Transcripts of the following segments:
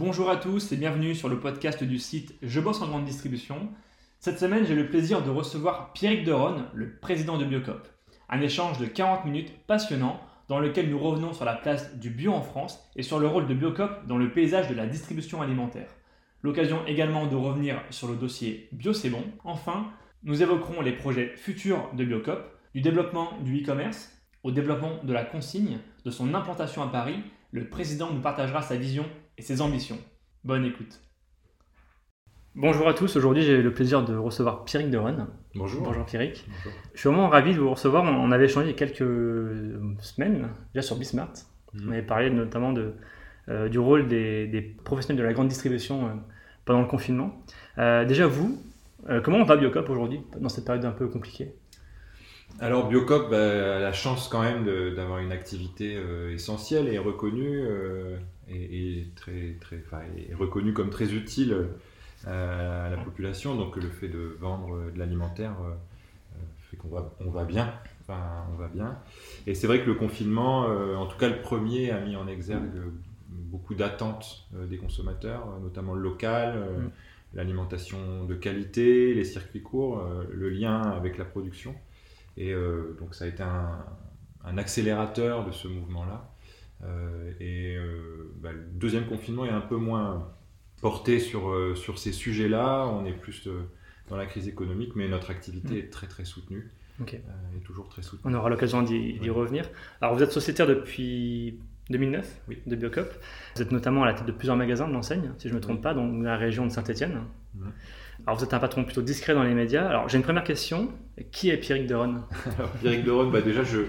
Bonjour à tous et bienvenue sur le podcast du site Je bosse en grande distribution. Cette semaine, j'ai le plaisir de recevoir Pierrick Deron, le président de Biocop. Un échange de 40 minutes passionnant dans lequel nous revenons sur la place du bio en France et sur le rôle de Biocop dans le paysage de la distribution alimentaire. L'occasion également de revenir sur le dossier Bio c'est bon. Enfin, nous évoquerons les projets futurs de Biocop, du développement du e-commerce au développement de la consigne, de son implantation à Paris. Le président nous partagera sa vision et ses ambitions. Bonne écoute. Bonjour à tous, aujourd'hui j'ai le plaisir de recevoir Pierrick Deron. Bonjour. Bonjour Pierrick. Je suis vraiment ravi de vous recevoir. On avait échangé il y a quelques semaines, déjà sur Bismart. Mhm. On avait parlé notamment de, euh, du rôle des, des professionnels de la grande distribution euh, pendant le confinement. Euh, déjà vous, euh, comment va Biocop aujourd'hui dans cette période un peu compliquée? Alors Biocop bah, a la chance quand même d'avoir une activité euh, essentielle et reconnue euh, et, et très, très, enfin, et reconnue comme très utile euh, à la population. Donc le fait de vendre euh, de l'alimentaire euh, fait qu'on va, on va bien. Enfin, on va bien. Et c'est vrai que le confinement, en tout cas le premier, a mis en exergue beaucoup d'attentes des consommateurs, notamment le local. Mm. l'alimentation de qualité, les circuits courts, le lien avec la production. Et donc ça a été un, un accélérateur de ce mouvement-là. Euh, et euh, bah, le deuxième confinement est un peu moins porté sur, euh, sur ces sujets-là. On est plus dans la crise économique, mais notre activité Mm. est très très soutenue. Ok. euh, est toujours très soutenue. On aura l'occasion d'y Ouais. revenir. Alors vous êtes sociétaire depuis 2009 Oui. de Biocop. Vous êtes notamment à la tête de plusieurs magasins de l'enseigne, si je ne me trompe pas, dans la région de Saint-Etienne. Alors vous êtes un patron plutôt discret dans les médias. Alors j'ai une première question. Qui est Pierrick Deron Alors, Pierrick Deron, bah déjà, je,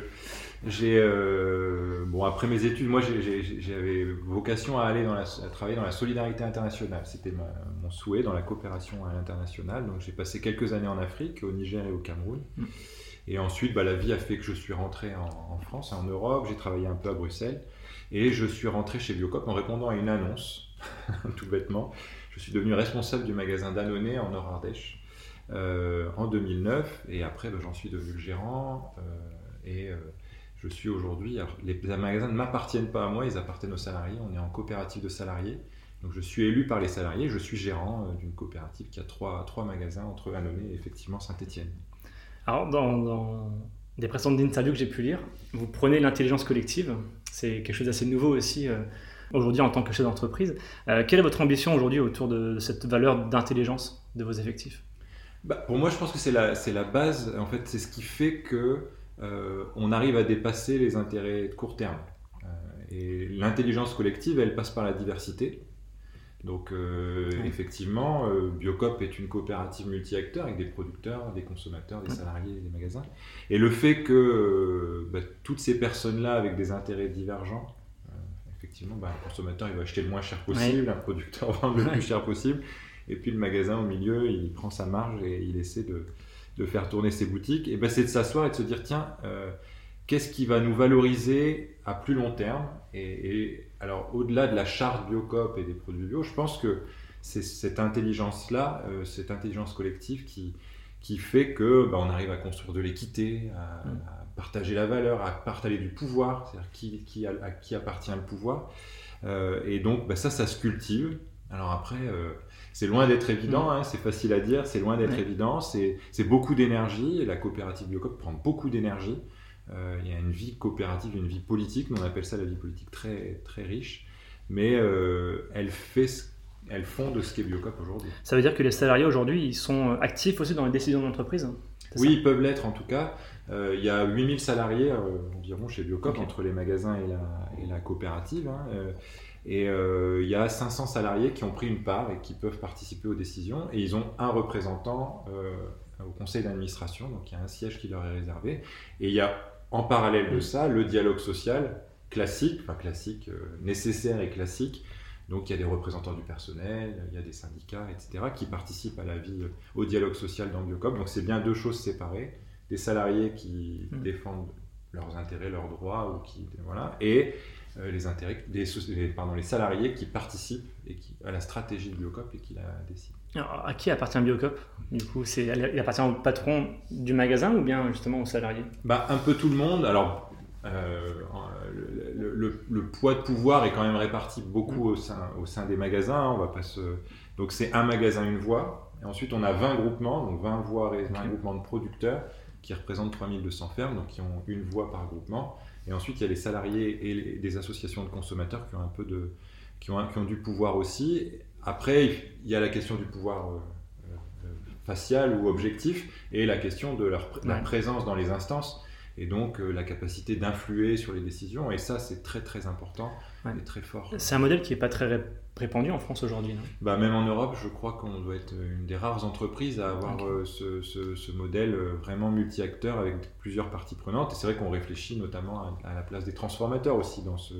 j'ai, euh, bon, après mes études, moi, j'avais vocation à aller dans la, à travailler dans la solidarité internationale. C'était mon souhait dans la coopération à l'international. Donc, j'ai passé quelques années en Afrique, au Niger et au Cameroun. Mm. Et ensuite, bah, la vie a fait que je suis rentré en, en France, en Europe. J'ai travaillé un peu à Bruxelles. Et je suis rentré chez Biocop en répondant à une annonce, tout bêtement. Je suis devenu responsable du magasin Danone en Nord-Ardèche euh, en 2009 et après ben, j'en suis devenu le gérant euh, et euh, je suis aujourd'hui les, les magasins ne m'appartiennent pas à moi ils appartiennent aux salariés on est en coopérative de salariés donc je suis élu par les salariés je suis gérant euh, d'une coopérative qui a trois, trois magasins entre Annonay et effectivement Saint-Étienne Alors dans, dans des précédentes interviews que j'ai pu lire, vous prenez l'intelligence collective. C'est quelque chose d'assez nouveau aussi euh, aujourd'hui en tant que chef d'entreprise. Euh, quelle est votre ambition aujourd'hui autour de, cette valeur d'intelligence de vos effectifs? Bah, pour moi, je pense que c'est la, la base. En fait, c'est ce qui fait que on arrive à dépasser les intérêts de court terme. Euh, et l'intelligence collective, elle passe par la diversité. Donc, euh, Oui. effectivement, euh, Biocop est une coopérative multi-acteurs avec des producteurs, des consommateurs, des Oui. salariés, des magasins. Et le fait que euh, bah, toutes ces personnes-là, avec des intérêts divergents, euh, effectivement, bah, un consommateur, il va acheter le moins cher possible, un producteur vend le Ouais. plus cher possible. Et puis le magasin au milieu, il prend sa marge et il essaie de, de faire tourner ses boutiques. Et ben c'est de s'asseoir et de se dire tiens, euh, qu'est-ce qui va nous valoriser à plus long terme? Et, et alors au-delà de la charte Biocop et des produits bio, je pense que c'est cette intelligence-là, euh, cette intelligence collective qui, qui fait que ben, on arrive à construire de l'équité, à, Mm. à partager la valeur, à partager du pouvoir, c'est-à-dire qui, qui a- à qui appartient le pouvoir. Euh, et donc ben, ça, ça se cultive. Alors après, c'est loin d'être évident, hein, c'est facile à dire, c'est loin d'être Ouais. évident, c'est beaucoup d'énergie, et la coopérative Biocop prend beaucoup d'énergie. Euh, il y a une vie coopérative, une vie politique, on appelle ça la vie politique très, très riche, mais euh, elle, fait ce- elle fond de ce qu'est Biocop aujourd'hui. Ça veut dire que les salariés aujourd'hui, ils sont actifs aussi dans les décisions d'entreprise Oui, ils peuvent l'être en tout cas. Euh, il y a 8000 salariés environ chez Biocop, Ok. entre les magasins et la, et la coopérative. hein, et euh, il y a 500 salariés qui ont pris une part et qui peuvent participer aux décisions. Et ils ont un représentant euh, au conseil d'administration, donc il y a un siège qui leur est réservé. Et il y a en parallèle de ça le dialogue social classique, enfin classique, euh, nécessaire et classique. Donc il y a des représentants du personnel, il y a des syndicats, etc., qui participent à la vie, au dialogue social dans Biocop. Donc c'est bien deux choses séparées. Des salariés qui Mm. défendent leurs intérêts, leurs droits, ou qui, voilà, et les, intérêts, les- pardon, les salariés qui participent et qui, à la stratégie de Biocop et qui la décident. Alors, à qui appartient Biocop Du coup, c'est, il appartient au patron du magasin ou bien justement aux salariés Bah, un peu tout le monde. Alors, euh, le, le- le, poids de pouvoir est quand même réparti beaucoup au sein, au sein des magasins. Hein. On va pas se... Donc c'est un magasin, une voie. Et ensuite, on a 20 groupements, donc 20 voies et 20 groupements de producteurs qui représentent 3200 fermes, donc qui ont une voie par groupement. Et ensuite, il y a les salariés et des associations de consommateurs qui ont un peu de, qui ont, qui ont du pouvoir aussi. Après, il y a la question du pouvoir euh, euh, facial ou objectif et la question de leur, présence dans les instances et donc euh, la capacité d'influer sur les décisions. Et ça, c'est très très important et très fort. C'est un modèle qui n'est pas très répandu en France aujourd'hui. Bah, même en Europe, je crois qu'on doit être une des rares entreprises à avoir ce, ce, modèle vraiment multi-acteur avec plusieurs parties prenantes. Et c'est vrai qu'on réfléchit notamment à, la place des transformateurs aussi dans ce,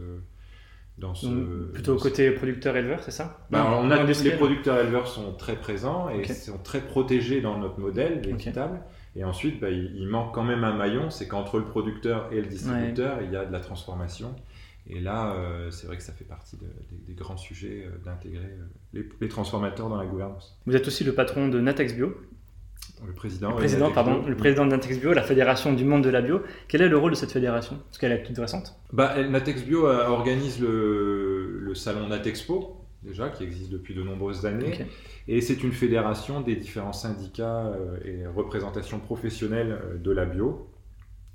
dans ce, plutôt côté producteur-éleveur, c'est ça? Bah, on a, Les producteurs-éleveurs sont très présents et sont très protégés dans notre modèle équitable. Et ensuite, bah, il, manque quand même un maillon, c'est qu'entre le producteur et le distributeur, il y a de la transformation. Et là, euh, c'est vrai que ça fait partie des, grands sujets euh, d'intégrer euh, les, les, transformateurs dans la gouvernance. Vous êtes aussi le patron de Natex Bio, le président. Le président, pardon, le président de Natex Bio, la fédération du monde de la bio. Quel est le rôle de cette fédération? Parce qu'elle est toute récente. Bah, Natex Bio organise le, le salon Natexpo, déjà, qui existe depuis de nombreuses années. Et c'est une fédération des différents syndicats euh, et représentations professionnelles euh, de la bio.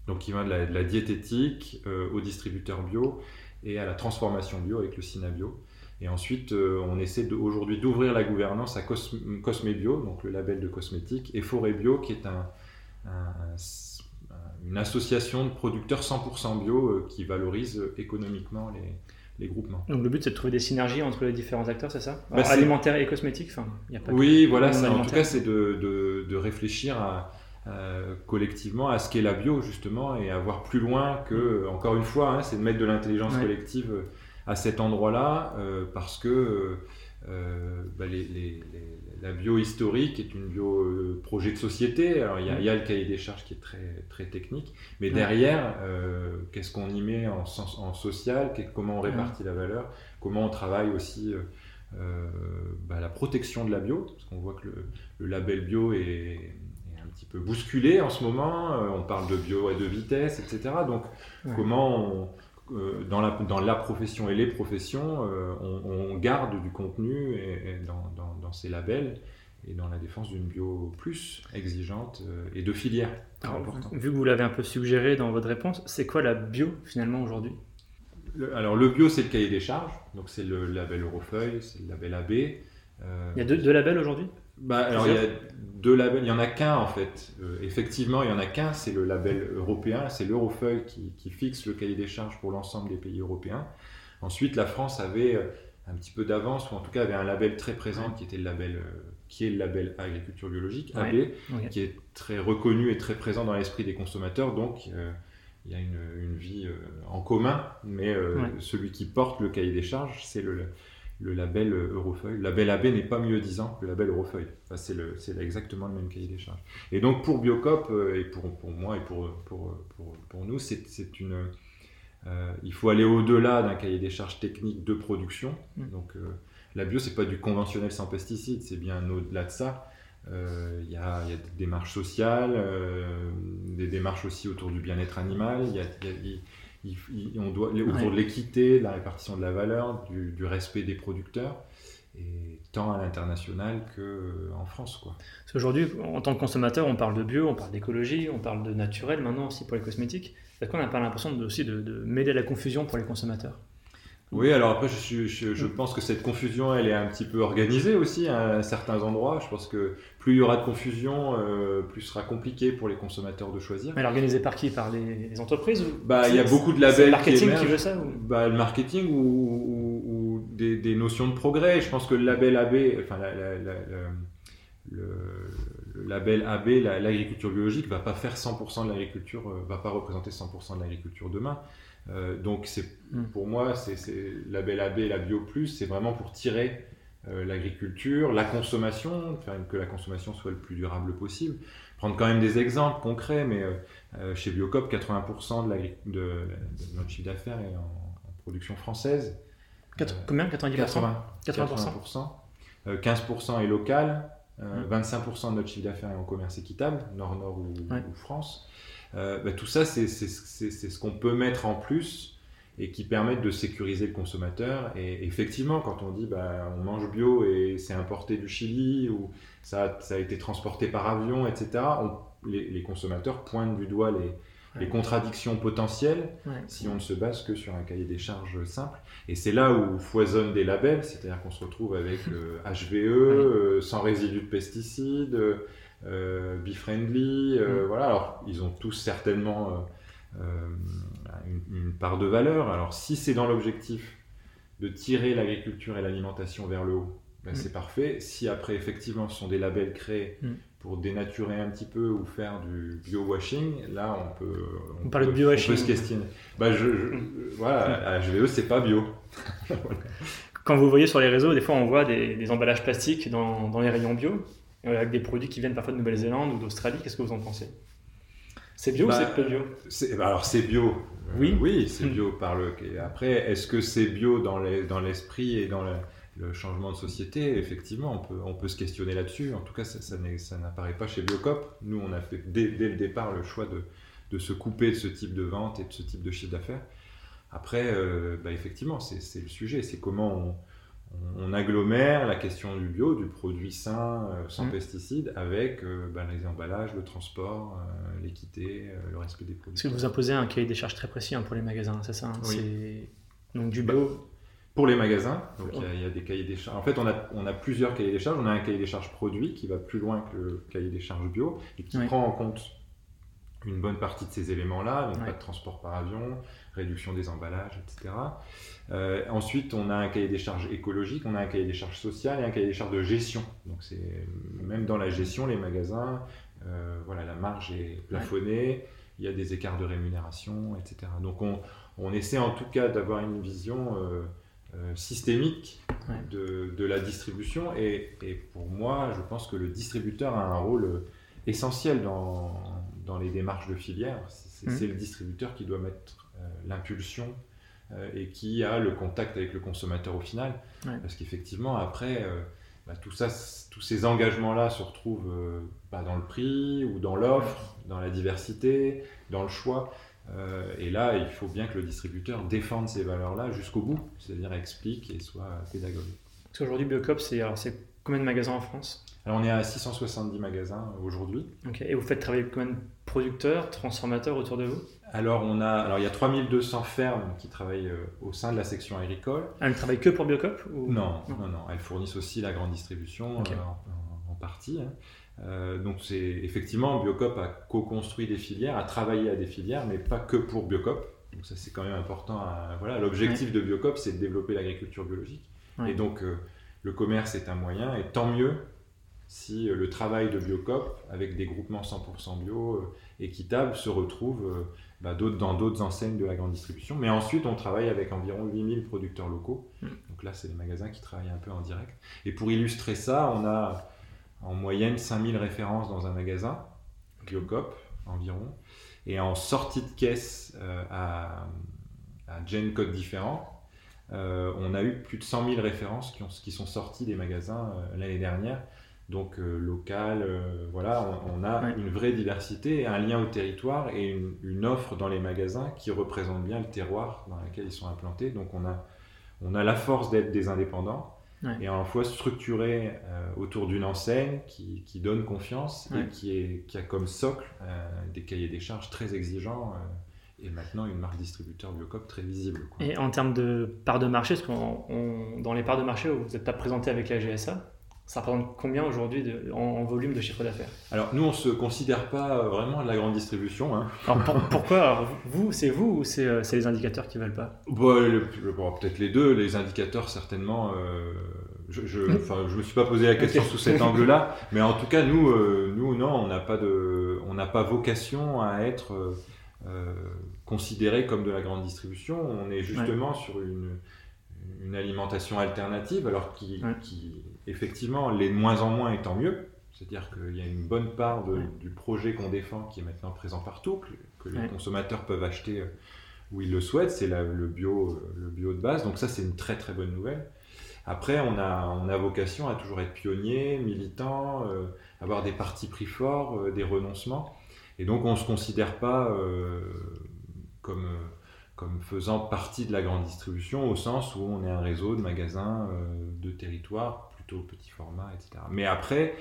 Donc, qui va de la, diététique aux distributeurs bio et à la transformation bio avec le Synabio. Et ensuite, euh, on essaie aujourd'hui d'ouvrir la gouvernance à Cosme, Bio, donc le label de cosmétiques, et Forêt Bio, qui est un, une association de producteurs 100% bio euh, qui valorise économiquement les, les, groupements. Donc le but, c'est de trouver des synergies entre les différents acteurs, c'est ça bah, Alimentaire et cosmétique enfin, y a pas Oui, voilà, en tout cas, c'est de, de, de, réfléchir à, collectivement à ce qu'est la bio, justement, et à voir plus loin que, mm. encore une fois, hein, c'est de mettre de l'intelligence collective à cet endroit-là euh, parce que euh, bah, la bio historique est une bio euh, projet de société. Alors il y, a, le cahier des charges qui est très, très technique, mais derrière, qu'est-ce qu'on y met en, sens, en social, comment on répartit la valeur, comment on travaille aussi bah, la protection de la bio, parce qu'on voit que le, label bio est, un petit peu bousculé en ce moment. on parle de bio à deux vitesses, etc. Donc comment on euh, dans, la, dans la profession et les professions, euh, on, garde du contenu et, dans, dans, ces labels et dans la défense d'une bio plus exigeante euh, et de filière. vu que vous l'avez un peu suggéré dans votre réponse, c'est quoi la bio finalement aujourd'hui? Alors le bio, c'est le cahier des charges, donc c'est le label Eurofeuille, c'est le label AB. Il y a deux labels aujourd'hui? Bah, alors, il y a deux labels. Il y en a qu'un, en fait. Euh, effectivement, il y en a qu'un. C'est le label européen. C'est l'Eurofeuille qui, qui, fixe le cahier des charges pour l'ensemble des pays européens. Ensuite, la France avait euh, un petit peu d'avance, ou en tout cas avait un label très présent qui était le label, euh, qui est le label agriculture biologique, AB, qui est très reconnu et très présent dans l'esprit des consommateurs. Donc, il y a une, une vie en commun, mais celui qui porte le cahier des charges, c'est le, le label Eurofeuille. Le label AB n'est pas mieux disant que le label Eurofeuille. Enfin, c'est exactement le même cahier des charges. Et donc pour Biocop, euh, et pour, pour, moi et pour, pour, pour, nous, c'est une... Euh, il faut aller au-delà d'un cahier des charges techniques de production. Mm. Donc euh, la bio, c'est pas du conventionnel sans pesticides, c'est bien au-delà de ça. Il y, a, y, a des démarches sociales, des démarches aussi autour du bien-être animal. Il y a, on doit, autour de l'équité, de la répartition de la valeur, du, respect des producteurs, et tant à l'international qu'en euh, France. Quoi. Aujourd'hui, en tant que consommateur, on parle de bio, on parle d'écologie, on parle de naturel maintenant aussi pour les cosmétiques. Est-ce qu'on n'a pas l'impression aussi de, de mêler la confusion pour les consommateurs? Oui, alors après, je, je, pense que cette confusion, elle est un petit peu organisée aussi à certains endroits. Je pense que plus il y aura de confusion, euh, plus ce sera compliqué pour les consommateurs de choisir. Mais elle est organisée par qui? Par les, entreprises bah, Il y a beaucoup de labels. le marketing qui, veut ça bah, Le marketing ou, des, notions de progrès. Je pense que le label AB, enfin, le, label AB, l'agriculture biologique, va pas faire 100% de l'agriculture, euh, va pas représenter 100% de l'agriculture demain. Euh, donc c'est hmm. pour moi, c'est la label AB et la Bio Plus, c'est vraiment pour tirer euh, l'agriculture, la consommation, faire que la consommation soit le plus durable possible. Prendre quand même des exemples concrets, mais euh, chez Biocop, 80% de, de, notre chiffre d'affaires est en, production française. combien? 90% 80%, 15% est local, 25% hmm. de notre chiffre d'affaires est en commerce équitable, Nord-Nord ou, ou, France. Euh, bah, tout ça, c'est ce qu'on peut mettre en plus et qui permettent de sécuriser le consommateur. Et effectivement, quand on dit bah, on mange bio et c'est importé du Chili ou ça, ça, a été transporté par avion, etc., les, les, consommateurs pointent du doigt les, les contradictions potentielles si on ne se base que sur un cahier des charges simple. Et c'est là où foisonnent des labels, c'est-à-dire qu'on se retrouve avec HVE, euh, sans résidus de pesticides, euh, Be-Friendly, euh, voilà. Alors, ils ont tous certainement une, part de valeur. Alors, si c'est dans l'objectif de tirer l'agriculture et l'alimentation vers le haut, ben, c'est parfait. Si après, effectivement, ce sont des labels créés pour dénaturer un petit peu ou faire du bio-washing, là on peut, on, peut, de bio -washing. on peut se questionner. Bah, je, voilà, HVE c'est pas bio. Quand vous voyez sur les réseaux, des fois on voit des, emballages plastiques dans, dans, les rayons bio, euh, avec des produits qui viennent parfois de Nouvelle-Zélande ou d'Australie, qu'est-ce que vous en pensez? C'est bio ou bah, c'est pas bio? bah, Alors c'est bio. Oui, euh, oui c'est bio par le. Après, est-ce que c'est bio dans l'esprit les, dans et dans le le changement de société, effectivement, on peut, on peut se questionner là-dessus. En tout cas, ça, ça n'apparaît pas chez Biocop. Nous, on a fait dès, dès le départ le choix de, de, se couper de ce type de vente et de ce type de chiffre d'affaires. Après, euh, bah, effectivement, c'est le sujet. C'est comment on, on, agglomère la question du bio, du produit sain, euh, sans mmh. pesticides, avec euh, bah, les emballages, le transport, l'équité, le respect des produits. Parce que vous imposez un cahier des charges très précis hein, pour les magasins, c'est ça hein oui. Donc du bio pour les magasins, donc il y, a des cahiers des charges. En fait, on a, on a, plusieurs cahiers des charges. On a un cahier des charges produit qui va plus loin que le cahier des charges bio et qui prend en compte une bonne partie de ces éléments-là, donc pas de transport par avion, réduction des emballages, etc. Euh, ensuite, on a un cahier des charges écologique, on a un cahier des charges sociales et un cahier des charges de gestion. Donc, c'est même dans la gestion, les magasins, euh, voilà, la marge est plafonnée, il y a des écarts de rémunération, etc. Donc, on, on essaie en tout cas d'avoir une vision euh, systémique de, de, la distribution. Et, et, pour moi, je pense que le distributeur a un rôle essentiel dans, dans les démarches de filière. C'est mmh. le distributeur qui doit mettre l'impulsion euh, et qui a le contact avec le consommateur au final. Parce qu'effectivement, après, bah, tout ça, tous ces engagements-là se retrouvent pas dans le prix ou dans l'offre, dans la diversité, dans le choix. Euh, et là, il faut bien que le distributeur défende ces valeurs-là jusqu'au bout, c'est-à-dire explique et soit pédagogique. Parce qu'aujourd'hui, Biocop, c'est combien de magasins en France? Alors, on est à 670 magasins aujourd'hui. Et vous faites travailler combien de producteurs, transformateurs autour de vous alors, on a, alors, il y a 3200 fermes qui travaillent euh, au sein de la section agricole. Elles ne travaillent que pour Biocop non, non, non, Elles fournissent aussi la grande distribution euh, en, partie. Hein. Euh, donc c'est effectivement Biocop a co-construit des filières, a travaillé à des filières, mais pas que pour Biocop. Donc ça c'est quand même important. voilà, l'objectif de Biocop c'est de développer l'agriculture biologique. Et donc le commerce est un moyen, et tant mieux si euh, le travail de Biocop avec des groupements 100% bio équitables se retrouve bah, dans d'autres enseignes de la grande distribution. Mais ensuite on travaille avec environ 8000 producteurs locaux. Mm. Donc là c'est les magasins qui travaillent un peu en direct. Et pour illustrer ça, on a en moyenne 5000 références dans un magasin, Biocop environ. Et en sortie de caisse euh, à, à gen code différent, euh, on a eu plus de 100 000 références qui, ont, qui sont sorties des magasins euh, l'année dernière. Donc local, voilà, on, a une vraie diversité, un lien au territoire et une, une, offre dans les magasins qui représente bien le terroir dans lequel ils sont implantés. Donc on a, on a la force d'être des indépendants, et à la fois structuré euh, autour d'une enseigne qui, qui, donne confiance et qui, est, qui, a comme socle euh, des cahiers des charges très exigeants euh, et maintenant une marque distributeur Biocop très visible. Et en termes de part de marché, parce qu'on dans les parts de marché, vous n'êtes pas présenté avec la GSA, ça représente combien aujourd'hui en, volume de chiffre d'affaires Alors nous, on ne se considère pas vraiment de la grande distribution. Hein. Alors pourquoi Vous, c'est vous ou c'est euh, les indicateurs qui ne veulent pas Peut-être les deux. Les indicateurs, certainement. Euh, je ne me suis pas posé la question sous cet angle-là. Mais en tout cas, nous, euh, nous non, on n'a pas, pas vocation à être euh, considéré comme de la grande distribution. On est justement sur une, une, alimentation alternative, alors qui, qui effectivement, les de moins en moins étant mieux. C'est-à-dire qu'il y a une bonne part du projet qu'on défend qui est maintenant présent partout, que, les consommateurs peuvent acheter euh, où ils le souhaitent. C'est le bio, euh, le bio de base. Donc ça, c'est une très très bonne nouvelle. Après, on a, on a vocation à toujours être pionnier, militant, euh, avoir des partis pris forts, des renoncements. Et donc, on ne se considère pas comme comme faisant partie de la grande distribution au sens où on est un réseau de magasins de territoire, plutôt petit format, etc. Mais après,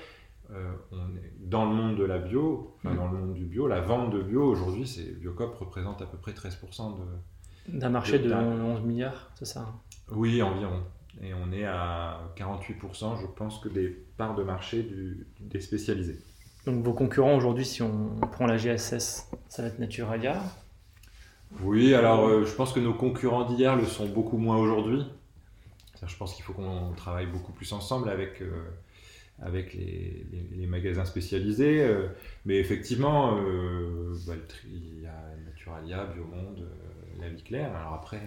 on est dans le monde de la bio, enfin, mmh. dans le monde du bio, la vente de bio aujourd'hui, c'est Biocop représente à peu près 13% de, d'un marché de, 11 milliards, c'est ça Oui, environ. Et on est à 48%, je pense, que des parts de marché du, des spécialisés. Donc vos concurrents aujourd'hui, si on prend la GSS, ça va être Naturalia? Oui, alors euh, je pense que nos concurrents d'hier le sont beaucoup moins aujourd'hui. Je pense qu'il faut qu'on travaille beaucoup plus ensemble avec, euh, avec les, magasins spécialisés. Euh, mais effectivement, bah, il y a Naturalia, Biomonde, La Vie Claire. Alors après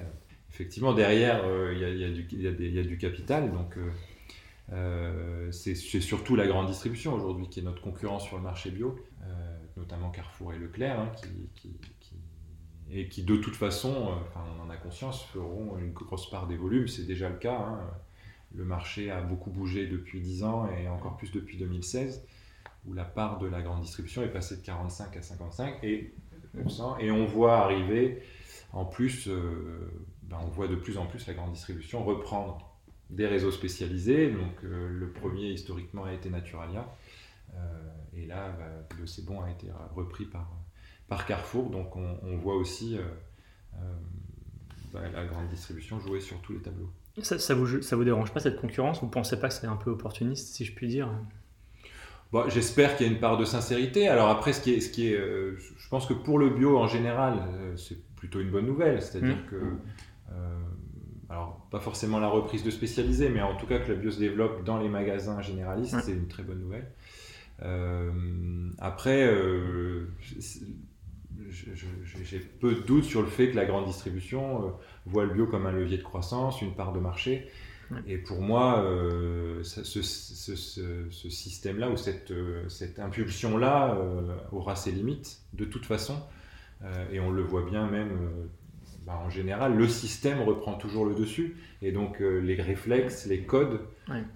effectivement, derrière, il y, a du capital. Donc, euh, euh, c'est surtout la grande distribution aujourd'hui qui est notre concurrent sur le marché bio, euh, notamment Carrefour et Leclerc, hein, et qui de toute façon, conscience, feront une grosse part des volumes. C'est déjà le cas. Hein. Le marché a beaucoup bougé depuis 10 ans et encore plus depuis 2016, où la part de la grande distribution est passée de 45 à 55 et, on voit arriver en plus ben, on voit de plus en plus la grande distribution reprendre des réseaux spécialisés. Donc euh, le premier historiquement a été Naturalia. Euh, et là, bah, le C'est bon a été repris par Carrefour. Donc on, voit aussi euh, bah, la grande distribution jouer sur tous les tableaux. Ça, ça, vous, ça vous dérange pas cette concurrence? Vous ne pensez pas que c'est un peu opportuniste, si je puis dire? Bon, J'espère qu'il y a une part de sincérité. Alors après, ce qui est, ce qui est, je pense que pour le bio en général, c'est plutôt une bonne nouvelle. C'est-à-dire mmh. que euh, alors, pas forcément la reprise de spécialisés, mais en tout cas que la bio se développe dans les magasins généralistes, c'est une très bonne nouvelle. Euh, après, euh, j'ai peu de doutes sur le fait que la grande distribution voit le bio comme un levier de croissance, une part de marché. Et pour moi, ce, ce, système-là ou cette, cette impulsion-là aura ses limites de toute façon. et on le voit bien même bah, en général, le système reprend toujours le dessus. Et donc, euh, les réflexes, les codes,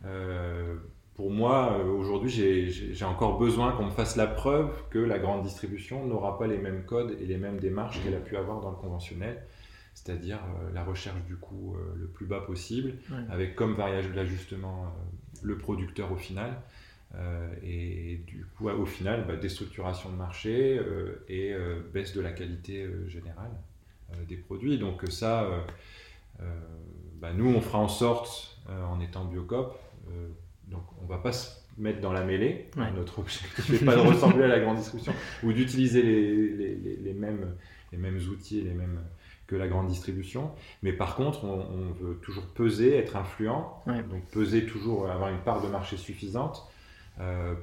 euh, pour moi, euh, aujourd'hui, j'ai encore besoin qu'on me fasse la preuve que la grande distribution n'aura pas les mêmes codes et les mêmes démarches qu'elle a pu avoir dans le conventionnel, c'est-à-dire la recherche du coût le plus bas possible, avec comme variable d'ajustement le producteur au final. et du coup, au final, bah, déstructuration de marché et baisse de la qualité générale. Euh, des produits. Donc ça, euh, euh, bah, nous, on fera en sorte, en étant Biocop, donc on va pas se mettre dans la mêlée. Notre objectif n'est pas de ressembler à la grande distribution ou d'utiliser les, les, mêmes, les mêmes outils, les mêmes que la grande distribution. Mais par contre, on, veut toujours peser, être influent, donc peser toujours, avoir une part de marché suffisante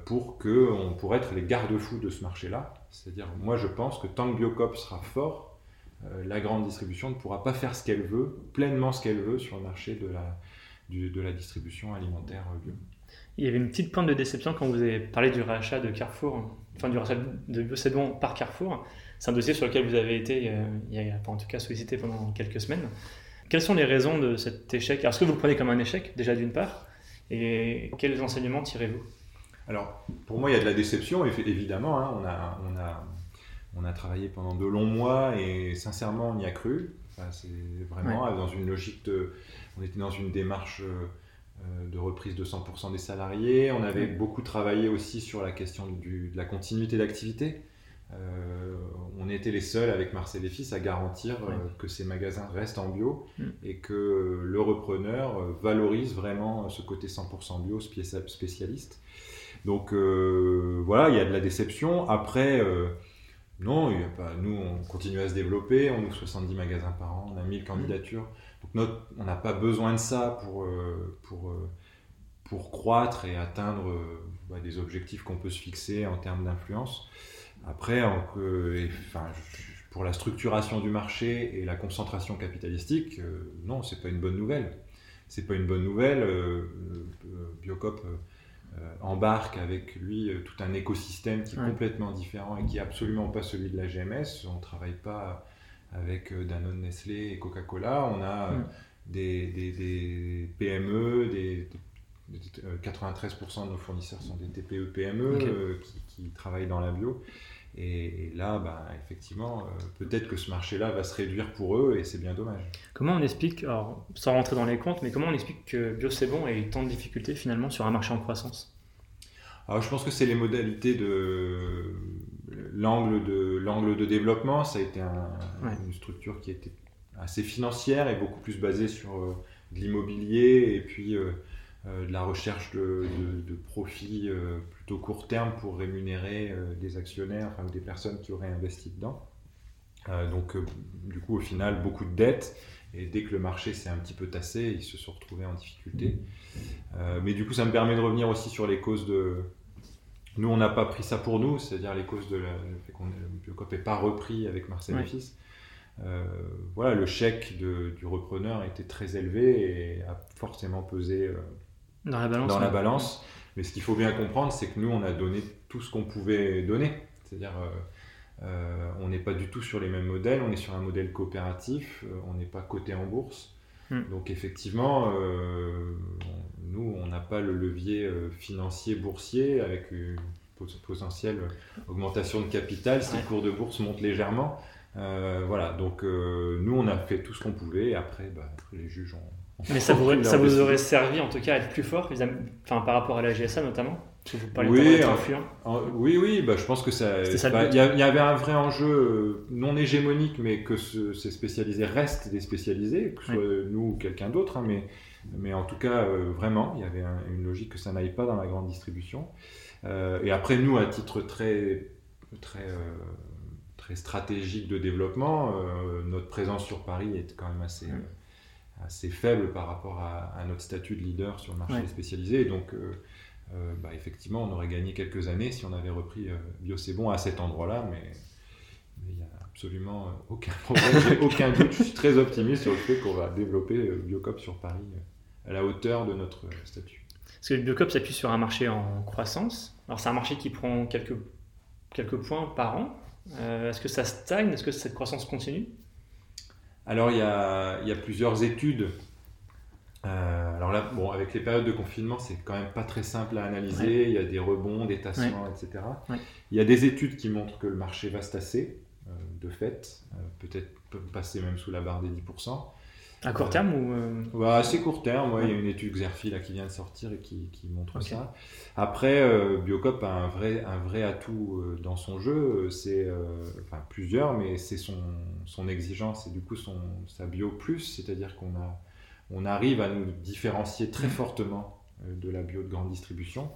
pour que on pour être les garde-fous de ce marché-là. C'est-à-dire, moi, je pense que tant que Biocop sera fort, euh, la grande distribution ne pourra pas faire ce qu'elle veut, pleinement ce qu'elle veut sur le marché de la, de la distribution alimentaire euh, bio. Il y avait une petite pointe de déception quand vous avez parlé du rachat de Carrefour, enfin du rachat de Biocédon par Carrefour. C'est un dossier sur lequel vous avez été, euh, il y a, en tout cas, sollicité pendant quelques semaines. Quelles sont les raisons de cet échec? Est-ce que vous le prenez comme un échec, déjà d'une part? Et quels enseignements tirez-vous? Alors, pour moi, il y a de la déception, évidemment. Hein. on, a, on, a, on a travaillé pendant de longs mois et sincèrement, on y a cru. c'est vraiment dans une logique de. On était dans une démarche euh, de reprise de 100% des salariés. On avait beaucoup travaillé aussi sur la question de la continuité d'activité. Euh, on était les seuls avec Marcel et Fils à garantir euh, que ces magasins restent en bio mm. et que le repreneur valorise vraiment ce côté 100% bio spécialiste. Donc voilà, il y a de la déception. Après, non, il y a pas. Nous, on continue à se développer, on ouvre 70 magasins par an, on a 1000 candidatures. Donc on n'a pas besoin de ça pour, euh, pour, euh, pour croître et atteindre euh, bah, des objectifs qu'on peut se fixer en termes d'influence. Après, enfin, pour la structuration du marché et la concentration capitalistique, non, c'est pas une bonne nouvelle. C'est pas une bonne nouvelle. Biocop euh, embarque avec lui euh, tout un écosystème qui est complètement différent et qui n'est absolument pas celui de la GMS. On ne travaille pas avec euh, Danone, Nestlé et Coca-Cola. On a des, des, PME, des, 93% de nos fournisseurs sont des TPE, PME qui, travaillent dans la bio. Et, là, bah, effectivement, peut-être que ce marché-là va se réduire pour eux et c'est bien dommage. Comment on explique, alors, sans rentrer dans les comptes, mais comment on explique que Bio C'est Bon ait tant de difficultés finalement sur un marché en croissance? Alors, je pense que c'est les modalités de l'angle de l'angle de développement. Ça a été une structure qui était assez financière et beaucoup plus basée sur euh, de l'immobilier et puis euh, euh, de la recherche de, profits plutôt court terme pour rémunérer des actionnaires ou des personnes qui auraient investi dedans. donc, du coup, au final, beaucoup de dettes. Et dès que le marché s'est un petit peu tassé, ils se sont retrouvés en difficulté. mais du coup, ça me permet de revenir aussi sur les causes de, nous, on n'a pas pris ça pour nous, c'est-à-dire les causes de la, le fait n'est pas repris avec Marcel et Fils. Euh, voilà, le chèque du repreneur était très élevé et a forcément pesé euh, dans la balance. Dans la balance. Mais ce qu'il faut bien comprendre, c'est que nous, on a donné tout ce qu'on pouvait donner. C'est-à-dire, euh, on n'est pas du tout sur les mêmes modèles, on est sur un modèle coopératif, on n'est pas coté en bourse. Hmm. Donc effectivement, nous, on n'a pas le levier euh, financier boursier avec une potentielle augmentation de capital si le cours de bourse monte légèrement. Euh, voilà, donc euh, nous, on a fait tout ce qu'on pouvait et après, bah, les juges ont. Mais ça, vous, ça vous aurait servi en tout cas à être plus fort, enfin, par rapport à la GSA notamment? Oui, oui, oui, bah, je pense que ça. Il y, avait un vrai enjeu non hégémonique, mais que ces spécialisés restent des spécialisés, que ce soit nous ou quelqu'un d'autre, hein, mais mais en tout cas, euh, vraiment, il y avait une logique que ça n'aille pas dans la grande distribution. Euh, et après, nous, à titre très, très, euh, très stratégique de développement, notre présence sur Paris est quand même assez, assez faible par rapport à, notre statut de leader sur le marché spécialisé. donc, bah, effectivement, on aurait gagné quelques années si on avait repris Bio C'est Bon à cet endroit-là, mais il n'y a absolument aucun problème, aucun doute. Je suis très optimiste sur le fait qu'on va développer Biocop sur Paris à la hauteur de notre statut. Parce que le Biocop s'appuie sur un marché en croissance. Alors c'est un marché qui prend quelques, quelques points par an. Euh, est-ce que ça stagne? Est-ce que cette croissance continue? Alors il y, a, il y, a, plusieurs études. Euh, alors là, bon, avec les périodes de confinement, c'est quand même pas très simple à analyser. Il y a des rebonds, des tassements, etc. Il y a des études qui montrent que le marché va se tasser, euh, de fait, peut-être passer même sous la barre des 10%. À court terme ou euh... Assez court terme, il y a une étude Xerfi là, qui vient de sortir et qui, qui montre ça. Après, euh, Biocop a un vrai, un vrai atout euh, dans son jeu, c'est euh, enfin, plusieurs, mais c'est son, son exigence et du coup son, sa bio plus, c'est-à-dire qu'on a, on arrive à nous différencier très fortement de la bio de grande distribution.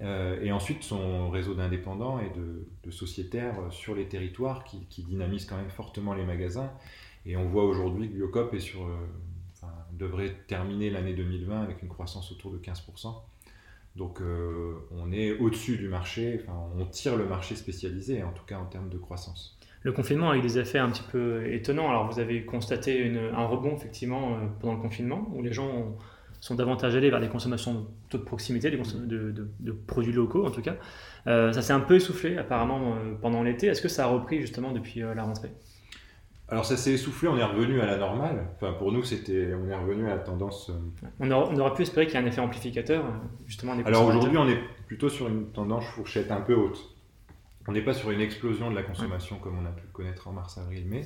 et ensuite, son réseau d'indépendants et de, de, sociétaires sur les territoires qui, qui dynamise quand même fortement les magasins. Et on voit aujourd'hui que Biocop euh, devrait terminer l'année 2020 avec une croissance autour de 15%. Donc euh, on est au-dessus du marché, on tire le marché spécialisé, en tout cas en termes de croissance. Le confinement a eu des effets un petit peu étonnants. Alors vous avez constaté un rebond effectivement euh, pendant le confinement, où les gens sont davantage allés vers les consommations de, proximité, de, de, produits locaux en tout cas. ça s'est un peu essoufflé apparemment pendant l'été. Est-ce que ça a repris justement depuis la rentrée? Alors ça s'est essoufflé, on est revenu à la normale. Enfin pour nous c'était, on est revenu à la tendance. Euh, on, aurait, pu espérer qu'il y ait un effet amplificateur euh, justement. Des Alors aujourd'hui on est plutôt sur une tendance fourchette un peu haute. On n'est pas sur une explosion de la consommation comme on a pu le connaître en mars, avril, mai,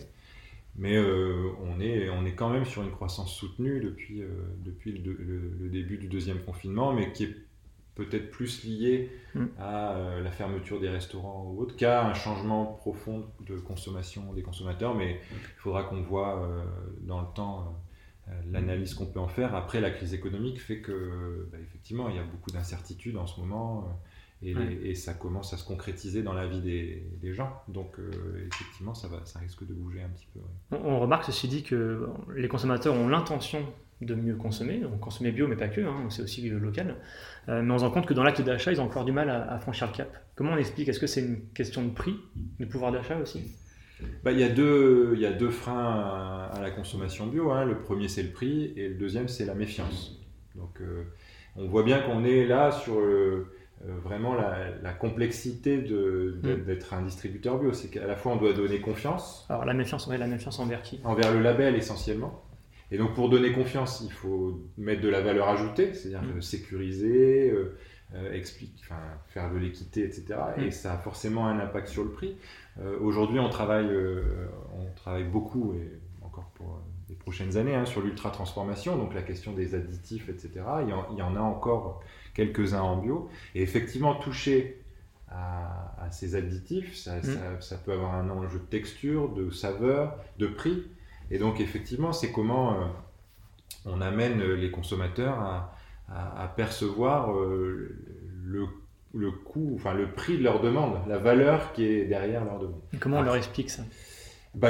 mais euh, on est on est quand même sur une croissance soutenue depuis depuis le, début du deuxième confinement, mais qui est peut-être plus lié mm. à euh, la fermeture des restaurants ou autre qu'à un changement profond de consommation des consommateurs. Mais il faudra qu'on voit euh, dans le temps euh, l'analyse qu'on peut en faire. Après, la crise économique fait que, bah, effectivement, il y a beaucoup d'incertitudes en ce moment. Et, ça commence à se concrétiser dans la vie des, gens. Donc, effectivement, ça, va, ça risque de bouger un petit peu. On, remarque ceci dit que les consommateurs ont l'intention de mieux consommer, donc consommer bio, mais pas que, hein, c'est aussi local. Euh, mais on se rend compte que dans l'acte d'achat, ils ont encore du mal à, franchir le cap. Comment on explique? Est-ce que c'est une question de prix, de pouvoir d'achat aussi? Bah, il, y a deux, il y a deux freins à, la consommation bio. Hein. Le premier, c'est le prix, et le deuxième, c'est la méfiance. Donc, euh, on voit bien qu'on est là sur euh, vraiment la, complexité mm. d'être un distributeur bio. C'est qu'à la fois, on doit donner confiance. Alors, la méfiance, la méfiance envers qui? Envers le label, essentiellement. Et donc pour donner confiance, il faut mettre de la valeur ajoutée, c'est-à-dire mm. sécuriser, euh, explique, enfin, faire de l'équité, etc. Et Mm. ça a forcément un impact sur le prix. Euh, Aujourd'hui, on travaille, euh, on travaille beaucoup et encore pour euh, les prochaines années hein, sur l'ultra transformation, donc la question des additifs, etc. Il y en, il y en a encore quelques-uns en bio. Et effectivement, toucher à, à ces additifs, ça, Mm. ça- ça peut avoir un enjeu de texture, de saveur, de prix. Et donc, effectivement, c'est comment euh, on amène les consommateurs à, à- à percevoir euh, le, le coût, enfin le prix de leur demande, la valeur qui est derrière leur demande. Et Comment on Ah. leur explique ça? Bah,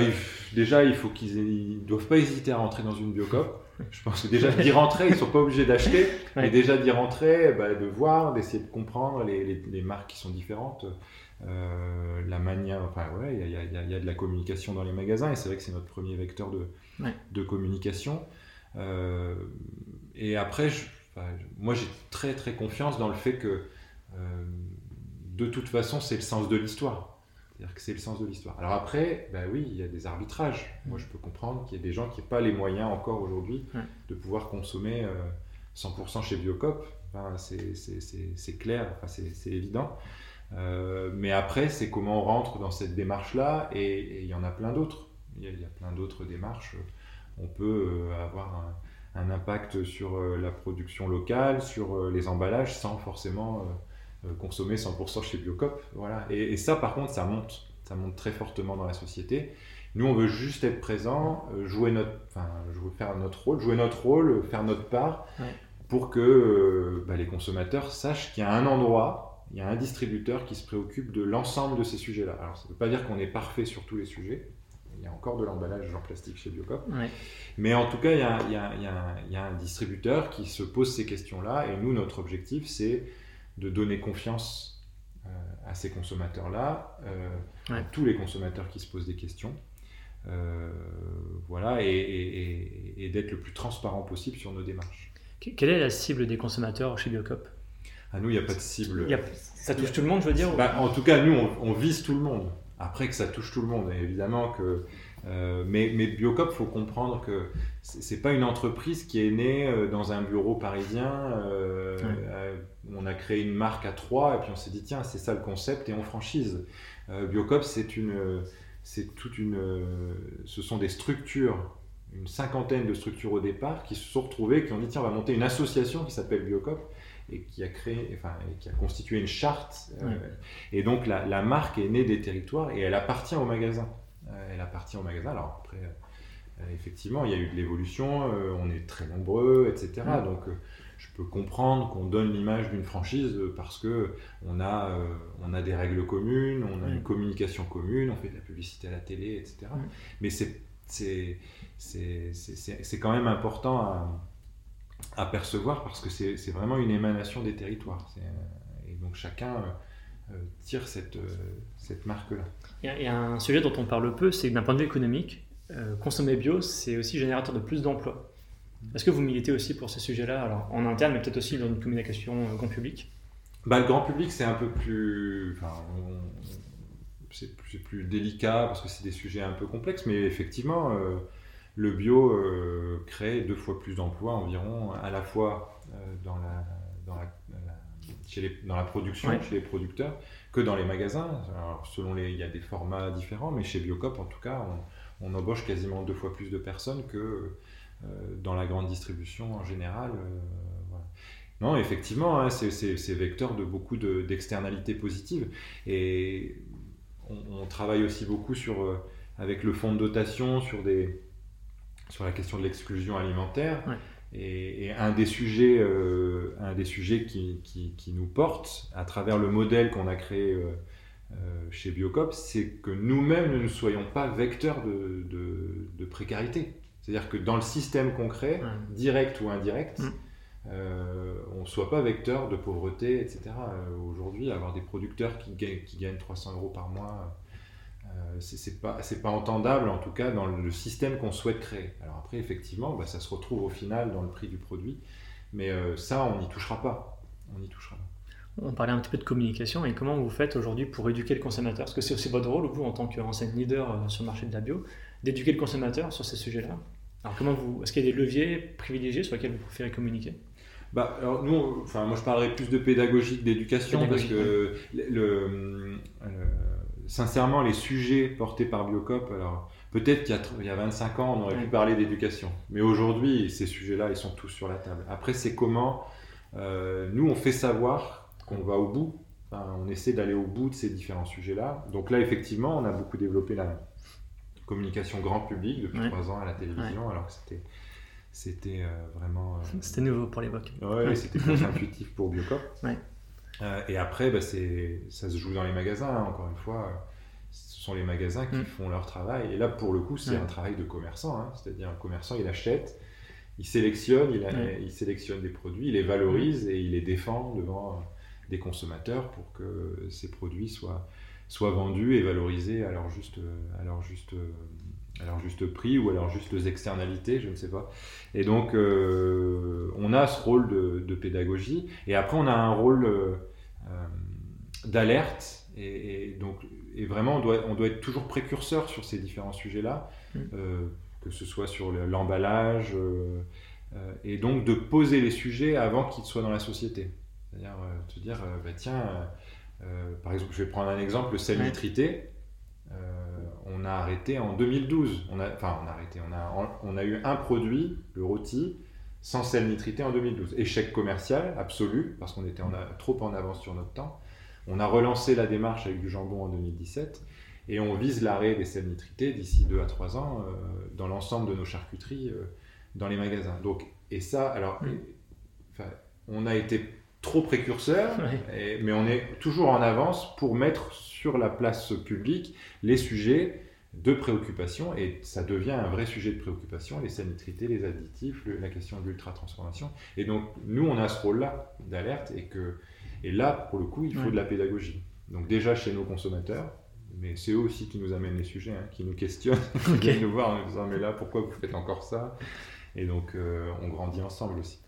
déjà, il faut qu'ils ils doivent pas hésiter à rentrer dans une biocop. Je pense que déjà d'y rentrer, ils sont pas obligés d'acheter, mais déjà d'y rentrer, bah, de voir, d'essayer de comprendre les, les- les marques qui sont différentes, euh, la manière. Enfin, ouais, il y y y a- de la communication dans les magasins et c'est vrai que c'est notre premier vecteur de, Ouais. de communication. Euh, et après, je- enfin, moi, j'ai très très confiance dans le fait que euh, de toute façon, c'est le sens de l'histoire. C'est-à-dire que c'est le sens de l'histoire. Alors après, ben oui, il y a des arbitrages. Moi, je peux comprendre qu'il y a des gens qui n'ont pas les moyens encore aujourd'hui Ouais. de pouvoir consommer euh, 100% chez Biocop. Enfin, c'est- clair, enfin, c'est évident. Euh, mais après, c'est comment on rentre dans cette démarche-là, et il y en a plein d'autres. Il y a, il y a plein d'autres démarches. On peut euh, avoir un, un impact sur euh, la production locale, sur les emballages, sans forcément consommer 100% chez Biocop. Voilà. Et, et ça, par contre, ça monte. Ça monte très fortement dans la société. Nous, on veut juste être présent, jouer notre, enfin, jouer- faire notre rôle, jouer notre rôle, faire notre part, Ouais. pour que bah, les consommateurs sachent qu'il y a un endroit, il y a un distributeur qui se préoccupe de l'ensemble de ces sujets-là. Alors, ça ne veut pas dire qu'on est parfait sur tous les sujets. Il y a encore de l'emballage en plastique chez Biocop. Ouais. Mais en tout cas, il y, a, il y a- il y a un- il y a un distributeur qui se pose ces questions-là. Et nous, notre objectif, c'est de donner confiance euh, à ces consommateurs-là, euh, à tous les consommateurs qui se posent des questions. Euh, voilà, et, et- et- et d'être le plus transparent possible sur nos démarches. Que- Quelle est la cible des consommateurs chez Biocop? À nous, il n'y a pas de cible. A- Ça touche tout le monde, je veux dire Bah, en tout cas, nous, on, on vise tout le monde. Après que ça touche tout le monde, et évidemment que. euh, mais, mais Biocop, faut comprendre que c'est pas une entreprise qui est née euh, dans un bureau parisien. euh, on a créé une marque à trois, et puis on s'est dit tiens, c'est ça le concept, et on franchise. Euh, Biocop, c'est une, c'est toute une, ce sont des structures, une cinquantaine de structures au départ, qui se sont retrouvées, qui ont dit tiens, on va monter une association qui s'appelle Biocop et qui a créé, enfin, qui a constitué une charte. euh, Ouais. et donc la, la marque est née des territoires et elle appartient au magasin. Euh, elle appartient au magasin. Alors après, euh, effectivement, il y a eu de l'évolution, on est très nombreux, etc. Ouais. Donc je peux comprendre qu'on donne l'image d'une franchise parce que on a, euh, on a des règles communes, on a une communication commune, on fait de la publicité à la télé, etc. Mais c'est quand même important à, à percevoir parce que c'est vraiment une émanation des territoires. Euh, Et donc chacun euh, euh, tire cette, cette marque-là. Il y, a, un sujet dont on parle peu, c'est que d'un point de vue économique, euh, consommer bio, c'est aussi générateur de plus d'emplois. Est-ce que vous militez aussi pour ce sujet-là, alors en interne, mais peut-être aussi dans une communication euh, grand public? Bah, le grand public, c'est un peu plus. Enfin, c'est plus, plus délicat parce que c'est des sujets un peu complexes, mais effectivement, euh, le bio euh, crée deux fois plus d'emplois environ, à la fois euh, dans, la, dans, la, la- chez les- dans la production, Ouais. chez les producteurs, que dans les magasins. Alors, selon les. Il y a des formats différents, mais chez Biocop, en tout cas, on, on embauche quasiment deux fois plus de personnes que euh, dans la grande distribution en général. voilà. Non, effectivement, hein, c'est- vecteur de beaucoup de- d'externalités positives. Et on, on travaille aussi beaucoup sur, avec le fonds de dotation sur, des, sur la question de l'exclusion alimentaire. Ouais. Et, et un des sujets, euh, un des sujets qui, qui- qui nous porte à travers le modèle qu'on a créé euh, euh, chez Biocop, c'est que nous-mêmes ne soyons pas vecteurs de, de- de précarité. C'est-à-dire que dans le système concret, Ouais. direct ou indirect, Mm. euh, on ne soit pas vecteur de pauvreté, etc. Aujourd'hui, avoir des producteurs qui gagnent, qui gagnent 300 euros par mois, c'est c'est pas, c'est pas entendable, en tout cas, dans le, le système qu'on souhaite créer. Alors après, effectivement, bah, ça se retrouve au final dans le prix du produit, mais euh, ça, on n'y touchera pas. On n'y touchera pas. On parlait un petit peu de communication et comment vous faites aujourd'hui pour éduquer le consommateur? Parce que c'est aussi votre rôle, vous, en tant qu'enseigne leader euh, sur le marché de la bio, d'éduquer le consommateur sur ces sujets-là. Alors comment vous, est-ce qu'il y a des leviers privilégiés sur lesquels vous préférez communiquer? Bah, alors nous, enfin, moi je parlerais plus de pédagogie que d'éducation parce que le, sincèrement, les sujets portés par Biocop, alors peut-être qu'il y, a 25 ans, on aurait pu parler d'éducation, mais aujourd'hui, ces sujets-là, ils sont tous sur la table. Après, c'est comment nous on fait savoir qu'on va au bout, on essaie d'aller au bout de ces différents sujets-là. Donc là, effectivement, on a beaucoup développé la communication grand public depuis trois ans à la télévision, alors que c'était c'était euh, vraiment. Euh, c'était nouveau pour l'époque. Ouais, c'était contre-intuitif pour Biocop. Euh, et après, bah, ça se joue dans les magasins, hein, encore une fois. Ce sont les magasins qui mm. font leur travail. Et là, pour le coup, c'est un travail de commerçant. Hein. C'est-à-dire, un commerçant, il achète, il sélectionne, il, il, sélectionne des produits, il les valorise et il les défend devant des consommateurs pour que ces produits soient, soient vendus et valorisés à leur juste, à leur juste à leur juste prix ou à leurs justes externalités, je ne sais pas. Et donc, euh, on a ce rôle de, pédagogie. Et après, on a un rôle euh, euh, d'alerte. Et, donc, et vraiment, on doit, on doit être toujours précurseur sur ces différents sujets-là, mm. que ce soit sur l'emballage, et donc de poser les sujets avant qu'ils soient dans la société. C'est-à-dire, te dire, bah, tiens, par exemple, je vais prendre un exemple, le sel nitrité on a arrêté en 2012. On a, enfin, on a arrêté. On a, on a eu un produit, le rôti, sans sel nitrité en 2012. Échec commercial absolu, parce qu'on était trop en avance sur notre temps. On a relancé la démarche avec du jambon en 2017 et on vise l'arrêt des sels nitrités d'ici 2 à 3 ans euh, dans l'ensemble de nos charcuteries euh, dans les magasins. Donc, et ça, alors, on a été trop précurseur, mais on est toujours en avance pour mettre sur la place publique les sujets de préoccupation et ça devient un vrai sujet de préoccupation, les sanitrités, les additifs, la question de l'ultra-transformation. Et donc nous, on a ce rôle-là d'alerte et que et là, pour le coup, il faut de la pédagogie. Donc déjà chez nos consommateurs, mais c'est eux aussi qui nous amènent les sujets, hein, qui nous questionnent, qui viennent nous voir en nous disant mais là, pourquoi vous faites encore ça? Et donc euh, on grandit ensemble aussi.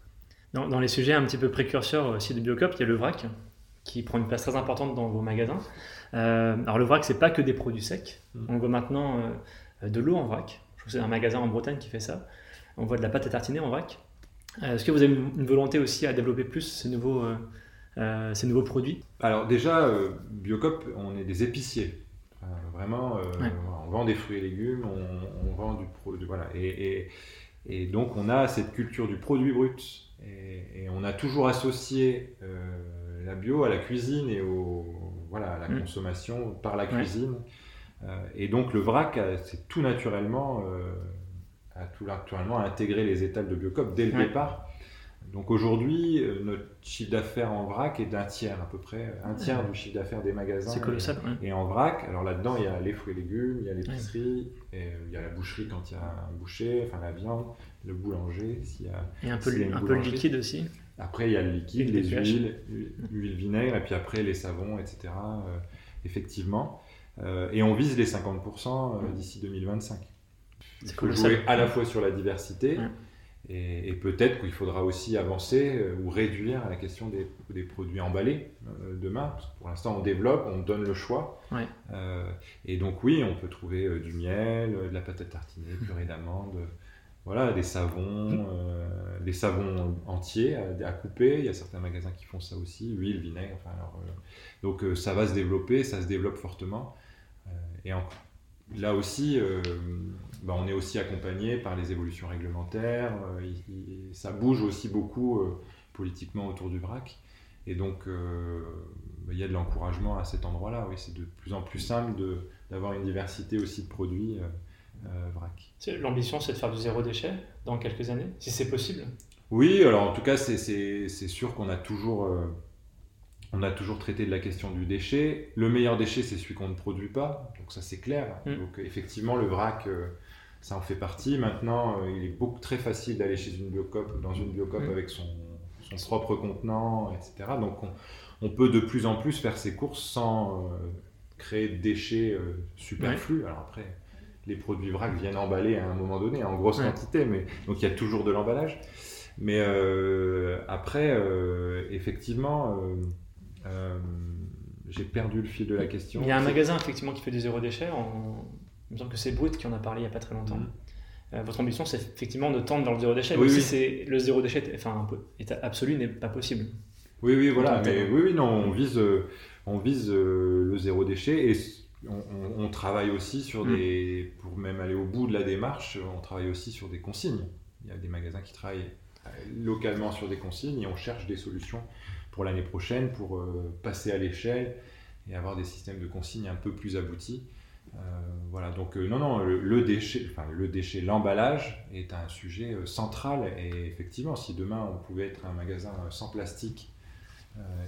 Dans, les sujets un petit peu précurseurs aussi de Biocop, il y a le vrac qui prend une place très importante dans vos magasins. Euh, alors le vrac, c'est pas que des produits secs. Mm. On voit maintenant euh, de l'eau en vrac. Je trouve que c'est un magasin en Bretagne qui fait ça. On voit de la pâte à tartiner en vrac. Euh, est-ce que vous avez une, volonté aussi à développer plus ces nouveaux, ces nouveaux produits? Alors déjà, Biocop, on est des épiciers. vraiment, on vend des fruits et légumes, on, vend du produit. Voilà. Et, et, donc on a cette culture du produit brut. Et, on a toujours associé la bio à la cuisine et au, voilà, à la mm. consommation par la cuisine. Euh, et donc le vrac, c'est tout naturellement, euh, a tout naturellement intégré les étapes de Biocop dès le départ. Donc aujourd'hui, euh, notre chiffre d'affaires en vrac est d'un tiers à peu près, un tiers du chiffre d'affaires des magasins. C'est colossal. Et, en vrac, alors là-dedans, il y a les fruits et légumes, il y a l'épicerie, et il y a la boucherie quand il y a un boucher, enfin la viande, le boulanger. S'il y a, et un peu, un peu le liquide aussi. Après, il y a le liquide, les huiles, l'huile vinaigre, et puis après les savons, etc. Euh, effectivement. Euh, et on vise les 50% euh, d'ici 2025. Il faut jouer à la fois sur la diversité, et, peut-être qu'il faudra aussi avancer ou réduire la question des, produits emballés demain. Parce que pour l'instant, on développe, on donne le choix. et donc, oui, on peut trouver du miel, de la pâte à tartiner, purée d'amande voilà, des savons, euh, des savons entiers à, couper. Il y a certains magasins qui font ça aussi, huile, vinaigre. Enfin, alors, euh, donc euh, ça va se développer, ça se développe fortement. et là aussi, bah, on est aussi accompagné par les évolutions réglementaires. ça bouge aussi beaucoup politiquement autour du vrac. Et donc, bah, il y a de l'encouragement à cet endroit-là. Oui, c'est de plus en plus simple d'avoir une diversité aussi de produits. Euh, vrac. L'ambition, c'est de faire du zéro déchet dans quelques années, si c'est possible? Oui, alors en tout cas, c'est sûr qu'on a toujours... Euh, on a toujours traité de la question du déchet. Le meilleur déchet, c'est celui qu'on ne produit pas. Donc ça, c'est clair. Mm. Donc effectivement, le vrac, euh, ça en fait partie. Maintenant, il est beaucoup très facile d'aller chez une biocop, dans une biocop mm. avec son, son, propre contenant, etc. Donc on, peut de plus en plus faire ses courses sans créer de déchets superflus. Alors après, les produits vrac viennent emballer à un moment donné, en grosse quantité, mais donc il y a toujours de l'emballage. Mais euh, après, euh, effectivement, euh, j'ai perdu le fil de la question. Il y a un magasin effectivement qui fait du zéro déchet. En... Il me semble que c'est Brut qui en a parlé il n'y a pas très longtemps. votre ambition, c'est effectivement de tendre vers le zéro déchet. Oui, mais oui. si c'est le zéro déchet, enfin, état absolu n'est pas possible. Oui, oui, voilà. Mais oui, oui, non, on vise, euh, on vise euh, le zéro déchet et on, on- on travaille aussi sur Mm. des, pour même aller au bout de la démarche, on travaille aussi sur des consignes. Il y a des magasins qui travaillent euh, localement sur des consignes et on cherche des solutions pour l'année prochaine pour euh, passer à l'échelle et avoir des systèmes de consignes un peu plus aboutis. Euh, voilà, donc euh, non, non, le, déchet, le déchet, l'emballage est un sujet central et effectivement, si demain on pouvait être un magasin sans plastique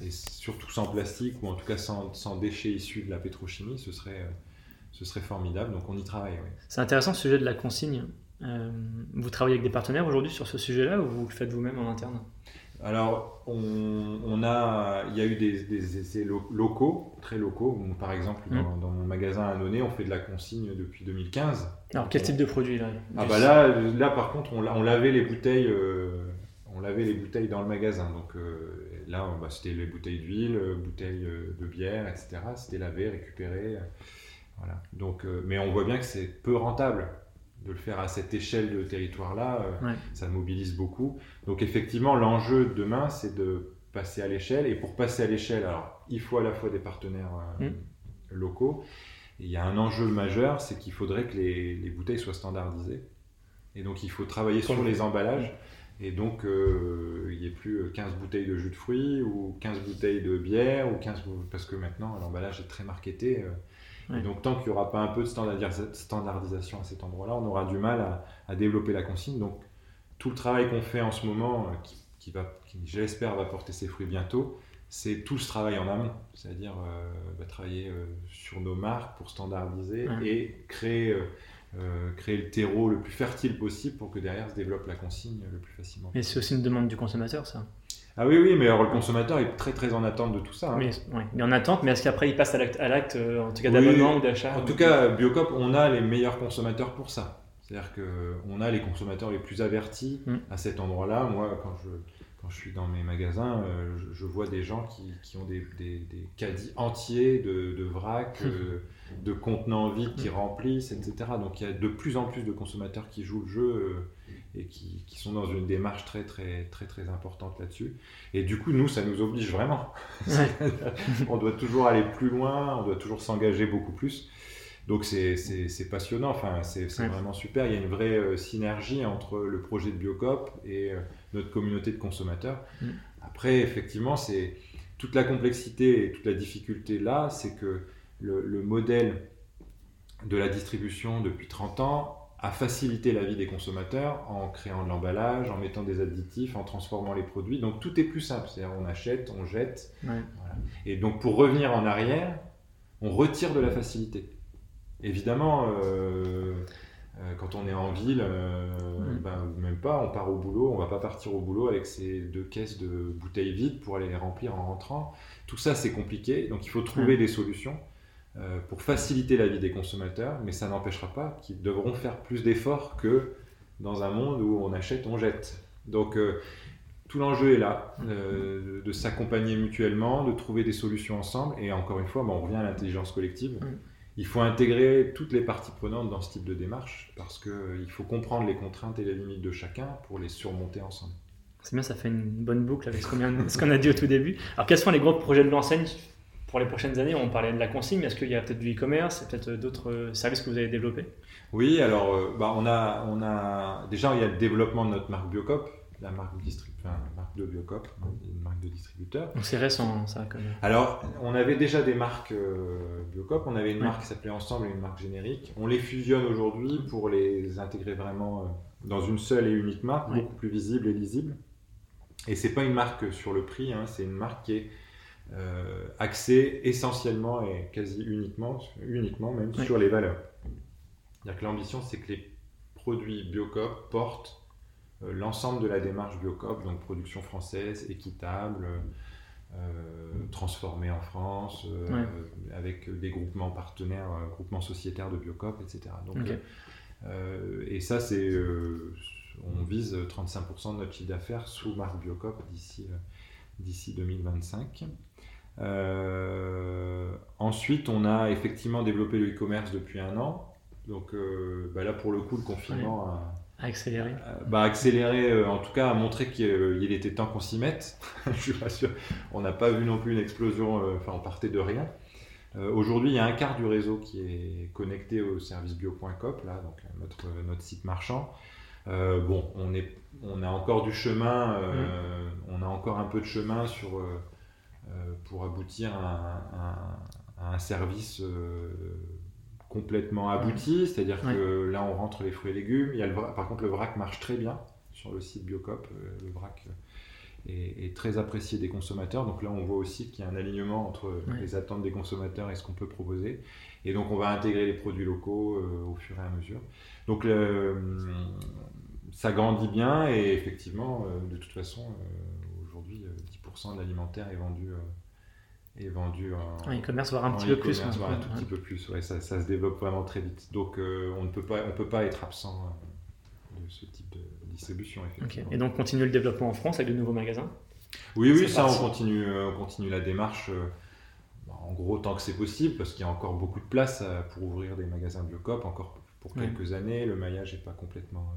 et surtout sans plastique ou en tout cas sans, déchets issus de la pétrochimie, ce serait, ce serait formidable. Donc on y travaille. C'est intéressant ce sujet de la consigne. Vous travaillez avec des partenaires aujourd'hui sur ce sujet-là ou vous le faites vous-même en interne? Alors, on, on a, il y a eu des, des essais lo- locaux, très locaux. Donc, par exemple, dans, dans mon magasin à Nonnet, on fait de la consigne depuis 2015. Alors, quel type de produit là? Ah bah là, là par contre, on, la- on lavait les bouteilles, euh, on lavait les bouteilles dans le magasin. Donc euh, là, bah, c'était les bouteilles d'huile, euh, bouteilles de bière, etc. C'était lavé, récupéré. voilà. Donc, euh, mais on voit bien que c'est peu rentable de le faire à cette échelle de territoire-là. euh, Ouais. Ça mobilise beaucoup. Donc effectivement, l'enjeu de demain, c'est de passer à l'échelle. Et pour passer à l'échelle, alors il faut à la fois des partenaires euh, Mm. locaux. Et il y a un enjeu majeur, c'est qu'il faudrait que les, les bouteilles soient standardisées. Et donc il faut travailler sur les emballages. Et donc euh, il n'y ait plus euh, 15 bouteilles de jus de fruits ou 15 bouteilles de bière ou 15 bou- parce que maintenant l'emballage est très marketé. euh, Ouais. Et donc tant qu'il n'y aura pas un peu de standardisa- standardisation à cet endroit-là, on aura du mal à, à développer la consigne. Donc tout le travail qu'on fait en ce moment, euh, qui, qui va, qui, j'espère, va porter ses fruits bientôt, c'est tout ce travail en amont, c'est-à-dire euh, bah, travailler euh, sur nos marques pour standardiser Ouais. et créer, euh, créer le terreau le plus fertile possible pour que derrière se développe la consigne le plus facilement. Mais c'est aussi une demande du consommateur, ça. Ah oui, oui, mais alors le consommateur est très très en attente de tout ça. hein. Mais, est en attente, mais est-ce qu'après il passe à l'acte, euh, en tout cas Oui. d'abonnement ou d'achat En tout cas, Biocop, on a les meilleurs consommateurs pour ça. C'est-à-dire qu'on a les consommateurs les plus avertis Mm. à cet endroit-là. Moi, quand je, quand je suis dans mes magasins, euh, je, je vois des gens qui, qui ont des, des- des caddies entiers de, de vrac, euh, de contenants vides qui remplissent, etc. Donc il y a de plus en plus de consommateurs qui jouent le jeu euh, et qui, qui sont dans une démarche très très très très importante là-dessus. Et du coup, nous, ça nous oblige vraiment. Ouais. on doit toujours aller plus loin, on doit toujours s'engager beaucoup plus. Donc c'est- passionnant, enfin, c'est Ouais. vraiment super. Il y a une vraie euh, synergie entre le projet de Biocop et euh, notre communauté de consommateurs. Mm. Après, effectivement, c'est toute la complexité et toute la difficulté là, c'est que le, le modèle de la distribution depuis 30 ans a facilité la vie des consommateurs en créant de l'emballage, en mettant des additifs, en transformant les produits. Donc tout est plus simple, c'est-à-dire on achète, on jette, Ouais. et donc pour revenir en arrière, on retire de la facilité. Évidemment, euh, euh, quand on est en ville, euh, ben, ou même pas, on part au boulot, on va pas partir au boulot avec ces deux caisses de bouteilles vides pour aller les remplir en rentrant. Tout ça, c'est compliqué, donc il faut trouver des solutions pour faciliter la vie des consommateurs, mais ça n'empêchera pas qu'ils devront faire plus d'efforts que dans un monde où on achète, on jette. Donc euh, tout l'enjeu est là, euh, de, s'accompagner mutuellement, de trouver des solutions ensemble, et encore une fois, on revient à l'intelligence collective. Il faut intégrer toutes les parties prenantes dans ce type de démarche, parce qu'il faut comprendre les contraintes et les limites de chacun pour les surmonter ensemble. C'est bien, ça fait une bonne boucle avec ce qu'on vient- ce qu'on a dit au tout début. Alors, quels sont les gros projets de l'enseigne pour les prochaines années On parlait de la consigne, mais est-ce qu'il y a peut-être du e-commerce et peut-être d'autres euh, services que vous avez développés? Oui, alors euh, bah, on, a, on a déjà il y a le développement de notre marque Biocop, la marque, distrib- enfin, la marque de Biocop, une marque de distributeur. Donc, c'est récent, ça, quand même. Alors, on avait déjà des marques euh, Biocop, on avait une Ouais. marque qui s'appelait Ensemble et une marque générique. On les fusionne aujourd'hui pour les intégrer vraiment euh, dans une seule et unique marque, Ouais. beaucoup plus visible et lisible. Et c'est pas une marque sur le prix, hein, c'est une marque qui est euh, axée essentiellement et quasi uniquement, uniquement même sur les valeurs. C'est-à-dire que l'ambition, c'est que les produits Biocop portent euh, l'ensemble de la démarche Biocop, donc production française, équitable, euh, transformée en France, euh, avec des groupements partenaires, groupements sociétaires de Biocop, etc. Donc, et ça, c'est, on vise 35% de notre chiffre d'affaires sous marque Biocop d'ici d'ici 2025. Euh, ensuite, on a effectivement développé le e-commerce depuis un an Donc bah là, pour le coup, le confinement a, accéléré. bah, accéléré, en tout cas, a montré qu'il était temps qu'on s'y mette. Je suis pas sûr. On n'a pas vu non plus une explosion, enfin, on partait de rien. Aujourd'hui, il y a un quart du réseau qui est connecté au service bio.coop, là, donc notre, notre site marchand. Euh, bon, on, est, on a encore du chemin, euh, mm. on a encore un peu de chemin sur, euh, pour aboutir à, un service complètement abouti, c'est-à-dire que là on rentre les fruits et légumes. Il y a le, par contre, le vrac marche très bien sur le site Biocop. Le vrac est, très apprécié des consommateurs. Donc là, on voit aussi qu'il y a un alignement entre les attentes des consommateurs et ce qu'on peut proposer. Et donc, on va intégrer les produits locaux au fur et à mesure. Donc, ça grandit bien et effectivement, euh, de toute façon, euh, 10% euh, de l'alimentaire est vendu est vendu en e-commerce, voire un petit peu plus. Voire un tout petit peu plus, ouais, ça, ça, se développe vraiment très vite. Donc on ne peut pas, on peut pas être absent de ce type de distribution. Effectivement. Et donc continuer le développement en France avec de nouveaux magasins? Oui, oui, ça on continue, on continue la démarche. en gros, tant que c'est possible, parce qu'il y a encore beaucoup de place pour ouvrir des magasins Biocop, encore pour quelques années. Le maillage n'est pas complètement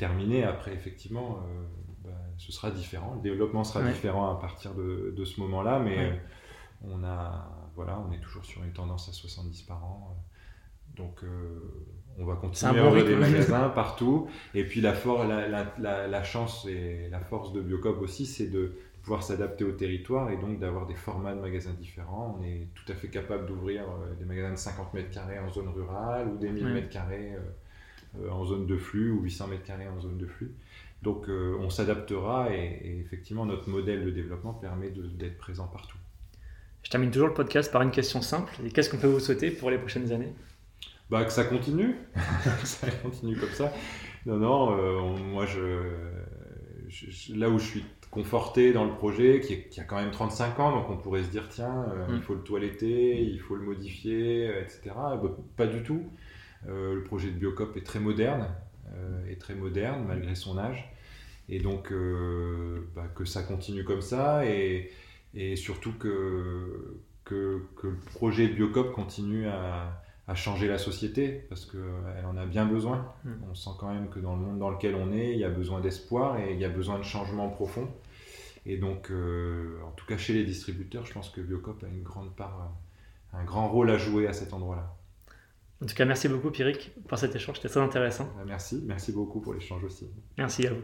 terminé. Après, effectivement, euh, bah, ce sera différent. Le développement sera différent à partir de, de ce moment-là, mais euh, on, a, voilà, on est toujours sur une tendance à 70 par an. Donc, euh, on va continuer à ouvrir des magasins partout. Et puis, la, la, la, la, chance et la force de Biocop aussi, c'est de pouvoir s'adapter au territoire et donc d'avoir des formats de magasins différents. On est tout à fait capable d'ouvrir des magasins de 50 mètres carrés en zone rurale ou des 1000 mètres carrés euh, en zone de flux ou 800 mètres carrés en zone de flux. Donc euh, on s'adaptera et, effectivement notre modèle de développement permet d'être présent partout. Je termine toujours le podcast par une question simple. Et qu'est-ce qu'on peut vous souhaiter pour les prochaines années? Bah, Que ça continue, que ça continue comme ça. Non, non, euh, moi je, là où je suis conforté dans le projet, qui, a quand même 35 ans, donc on pourrait se dire tiens, il mm. faut le toiletter, il faut le modifier, etc. Bah, pas du tout. Euh, le projet de Biocop est très moderne, euh, est très moderne malgré son âge. Et donc, euh, bah, que ça continue comme ça et, et surtout que, que, le projet Biocop continue à, à changer la société parce qu'elle en a bien besoin. Hmm. On sent quand même que dans le monde dans lequel on est, il y a besoin d'espoir et il y a besoin de changements profonds. Et donc, en tout cas chez les distributeurs, je pense que Biocop a une grande part, un grand rôle à jouer à cet endroit-là. En tout cas, merci beaucoup, Pierrick, pour cet échange. C'était très intéressant. Merci. Merci beaucoup pour l'échange aussi. Merci à vous.